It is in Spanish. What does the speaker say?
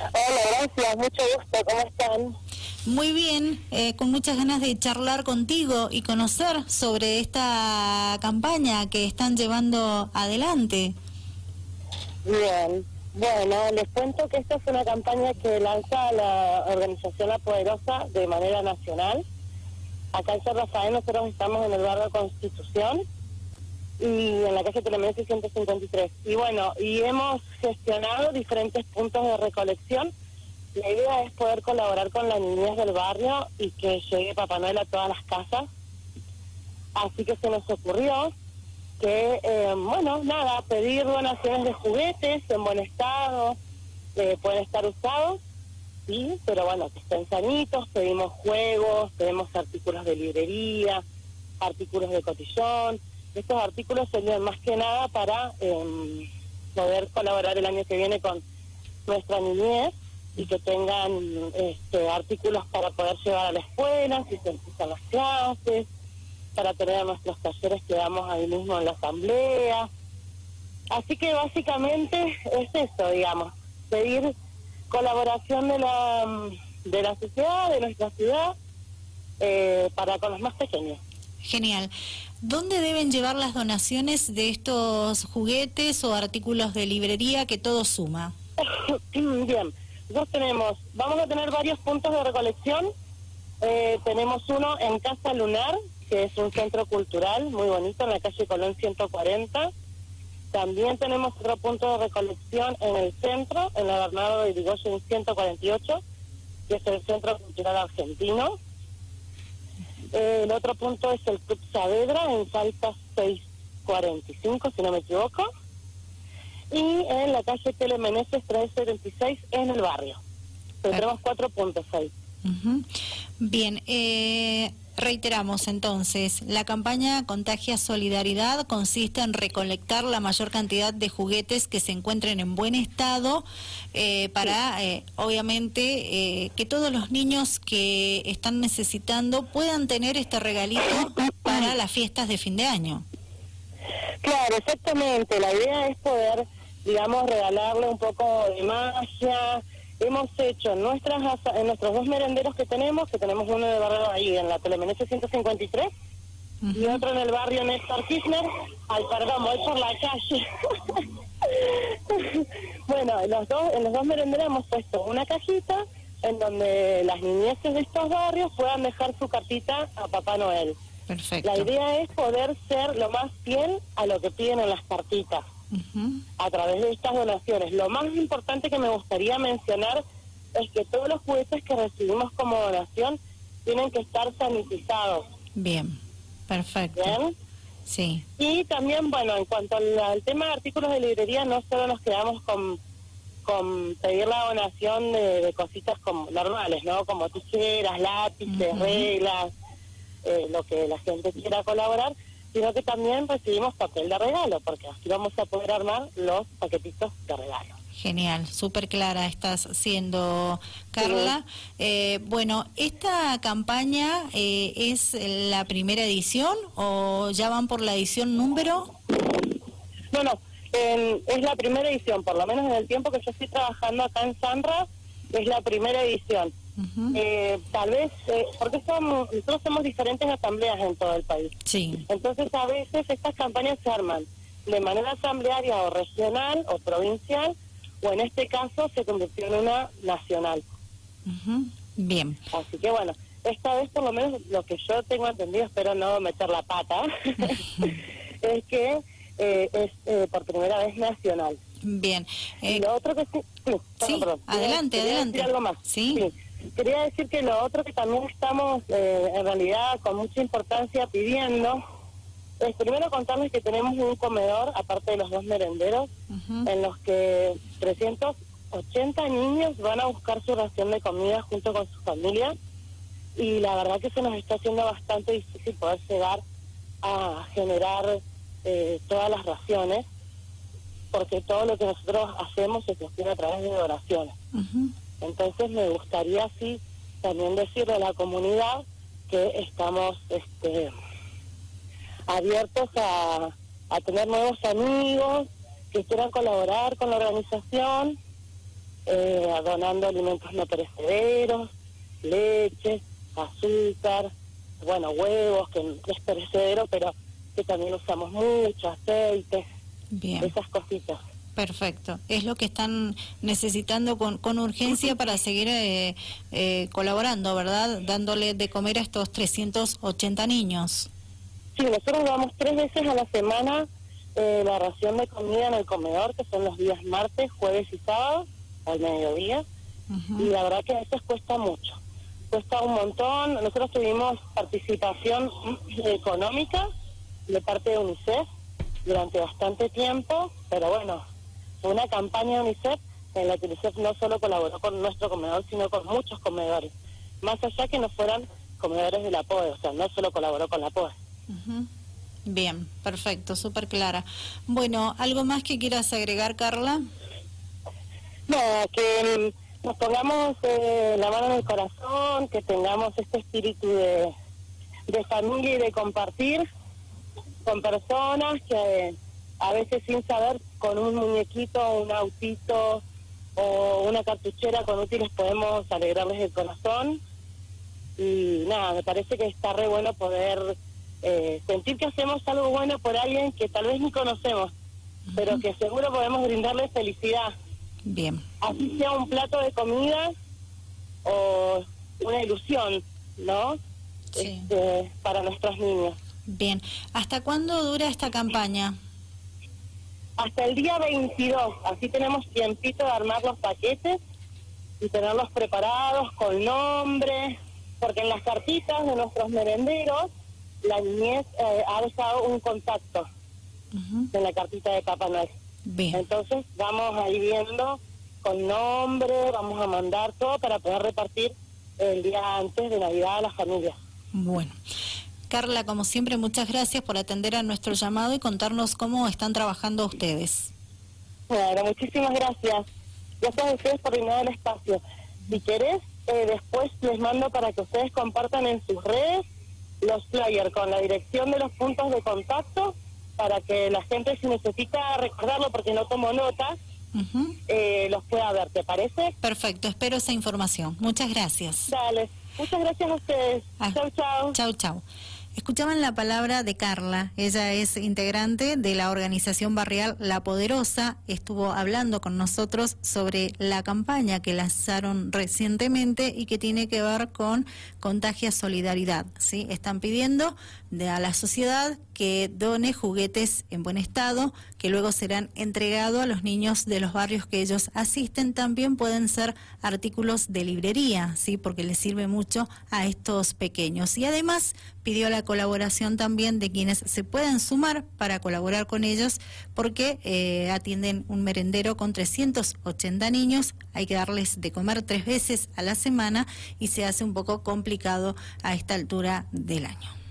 Hola, gracias, mucho gusto, ¿cómo están? Muy bien, eh, con muchas ganas de charlar contigo y conocer sobre esta campaña que están llevando adelante. Bien, bueno, les cuento que esta es una campaña que lanza la organización La Poderosa de manera nacional. Acá en San Rafael nosotros estamos en el barrio Constitución y en la calle Telemense 153. Y bueno, y hemos gestionado diferentes puntos de recolección. La idea es poder colaborar con las niñas del barrio y que llegue Papá Noel a todas las casas. Así que se nos ocurrió que, eh, bueno, nada, pedir donaciones de juguetes en buen estado, que pueden estar usados, sí, pero bueno, que estén sanitos, pedimos juegos, pedimos artículos de librería, artículos de cotillón, estos artículos serían más que nada para em, poder colaborar el año que viene con nuestra niñez y que tengan este, artículos para poder llevar a la escuela, si se empiezan las clases, para tener nuestros talleres que damos ahí mismo en la asamblea. Así que básicamente es eso, digamos, pedir colaboración de la, de la sociedad, de nuestra ciudad, eh, para con los más pequeños. Genial. ¿Dónde deben llevar las donaciones de estos juguetes o artículos de librería que todo suma? Bien, tenemos, vamos a tener varios puntos de recolección. Eh, tenemos uno en Casa Lunar, que es un centro cultural muy bonito en la calle Colón 140. También tenemos otro punto de recolección en el centro, en la Bernardo de Irigoyen 148, que es el Centro Cultural Argentino. Eh, el otro punto es el Club Saavedra en Salta 645, si no me equivoco. Y en la calle Telemeneses 376 en el barrio. Tendremos cuatro puntos ahí. Bien, eh, Reiteramos entonces, la campaña Contagia Solidaridad consiste en recolectar la mayor cantidad de juguetes que se encuentren en buen estado eh, para, eh, obviamente, eh, que todos los niños que están necesitando puedan tener este regalito para las fiestas de fin de año. Claro, exactamente. La idea es poder, digamos, regalarle un poco de magia, hemos hecho nuestras en nuestros dos merenderos que tenemos, que tenemos uno de barrio ahí en la Telemenese 153 y otro en el barrio Néstor Kirchner, ay perdón, voy por la calle. bueno, los dos, en los dos merenderos hemos puesto una cajita en donde las niñeces de estos barrios puedan dejar su cartita a Papá Noel. Perfecto. La idea es poder ser lo más fiel a lo que piden en las cartitas a través de estas donaciones. Lo más importante que me gustaría mencionar es que todos los juguetes que recibimos como donación tienen que estar sanitizados. Bien, perfecto. Bien. Sí. Y también, bueno, en cuanto al, tema de artículos de librería, no solo nos quedamos con, con pedir la donación de, cositas como normales, ¿no? Como tijeras, lápices, reglas, eh, lo que la gente quiera colaborar, sino que también recibimos papel de regalo, porque así vamos a poder armar los paquetitos de regalo. Genial, súper clara estás siendo, Carla. Eh, bueno, ¿esta campaña eh, es la primera edición o ya van por la edición número? No, no, es la primera edición, por lo menos en el tiempo que yo estoy trabajando acá en Sanra, es la primera edición eh, tal vez, eh, porque somos, nosotros somos diferentes asambleas en todo el país. Sí. Entonces a veces estas campañas se arman de manera asamblearia o regional o provincial, o en este caso se convirtió en una nacional. Bien. Así que bueno, esta vez por lo menos lo que yo tengo entendido, espero no meter la pata, es que eh, es eh, por primera vez nacional. Bien. y lo otro que sí, sí, adelante, adelante. algo más. sí Quería decir que lo otro que también estamos eh, en realidad con mucha importancia pidiendo es primero contarles que tenemos un comedor, aparte de los dos merenderos, en los que 380 niños van a buscar su ración de comida junto con su familia. Y la verdad que se nos está haciendo bastante difícil poder llegar a generar eh, todas las raciones porque todo lo que nosotros hacemos se sostiene a través de oraciones. Entonces me gustaría así también decirle a la comunidad que estamos este, abiertos a, tener nuevos amigos que quieran colaborar con la organización eh, donando alimentos no perecederos, leche, azúcar, bueno, huevos, que es perecedero, pero que también usamos mucho, aceite, esas cositas. Perfecto. Es lo que están necesitando con, con urgencia para seguir eh, eh, colaborando, ¿verdad? Dándole de comer a estos 380 niños. Sí, nosotros damos tres veces a la semana eh, la ración de comida en el comedor, que son los días martes, jueves y sábado, al mediodía. Y la verdad que a veces cuesta mucho. Cuesta un montón. Nosotros tuvimos participación económica de parte de UNICEF durante bastante tiempo, pero bueno, una campaña de UNICEF en la que UNICEF no solo colaboró con nuestro comedor, sino con muchos comedores, más allá que no fueran comedores de la POE, o sea, no solo colaboró con la POE. Bien, perfecto, súper clara. Bueno, ¿algo más que quieras agregar, Carla? No, que mm, nos pongamos eh, la mano en el corazón, que tengamos este espíritu de, de familia y de compartir con personas que a veces sin saber con un muñequito, un autito o una cartuchera con útiles podemos alegrarles el corazón. Y nada, me parece que está re bueno poder eh, sentir que hacemos algo bueno por alguien que tal vez ni conocemos, pero que seguro podemos brindarle felicidad. Bien. Así sea un plato de comida o una ilusión, ¿no? Sí. Este, para nuestros niños. Bien. ¿Hasta cuándo dura esta campaña? Hasta el día 22. Así tenemos tiempito de armar los paquetes y tenerlos preparados con nombre, porque en las cartitas de nuestros merenderos la niñez eh, ha dejado un contacto en la cartita de Papá Noel. Entonces vamos a ir viendo con nombre, vamos a mandar todo para poder repartir el día antes de Navidad a las familias. Bueno. Carla, como siempre, muchas gracias por atender a nuestro llamado y contarnos cómo están trabajando ustedes. Bueno, muchísimas gracias. Gracias a ustedes por brindar el espacio. Si querés, eh, después les mando para que ustedes compartan en sus redes los flyers con la dirección de los puntos de contacto para que la gente si necesita recordarlo porque no tomo nota, eh, los pueda ver, ¿te parece? Perfecto, espero esa información. Muchas gracias. Dale, muchas gracias a ustedes. Ah, chau, chau. Chau, chau. Escuchaban la palabra de Carla, ella es integrante de la organización barrial La Poderosa, estuvo hablando con nosotros sobre la campaña que lanzaron recientemente y que tiene que ver con Contagia Solidaridad. ¿sí? Están pidiendo de, a la sociedad que done juguetes en buen estado, que luego serán entregados a los niños de los barrios que ellos asisten. También pueden ser artículos de librería, ¿sí? porque les sirve mucho a estos pequeños. Y además pidió la colaboración también de quienes se puedan sumar para colaborar con ellos, porque eh, atienden un merendero con 380 niños. Hay que darles de comer tres veces a la semana y se hace un poco complicado a esta altura del año.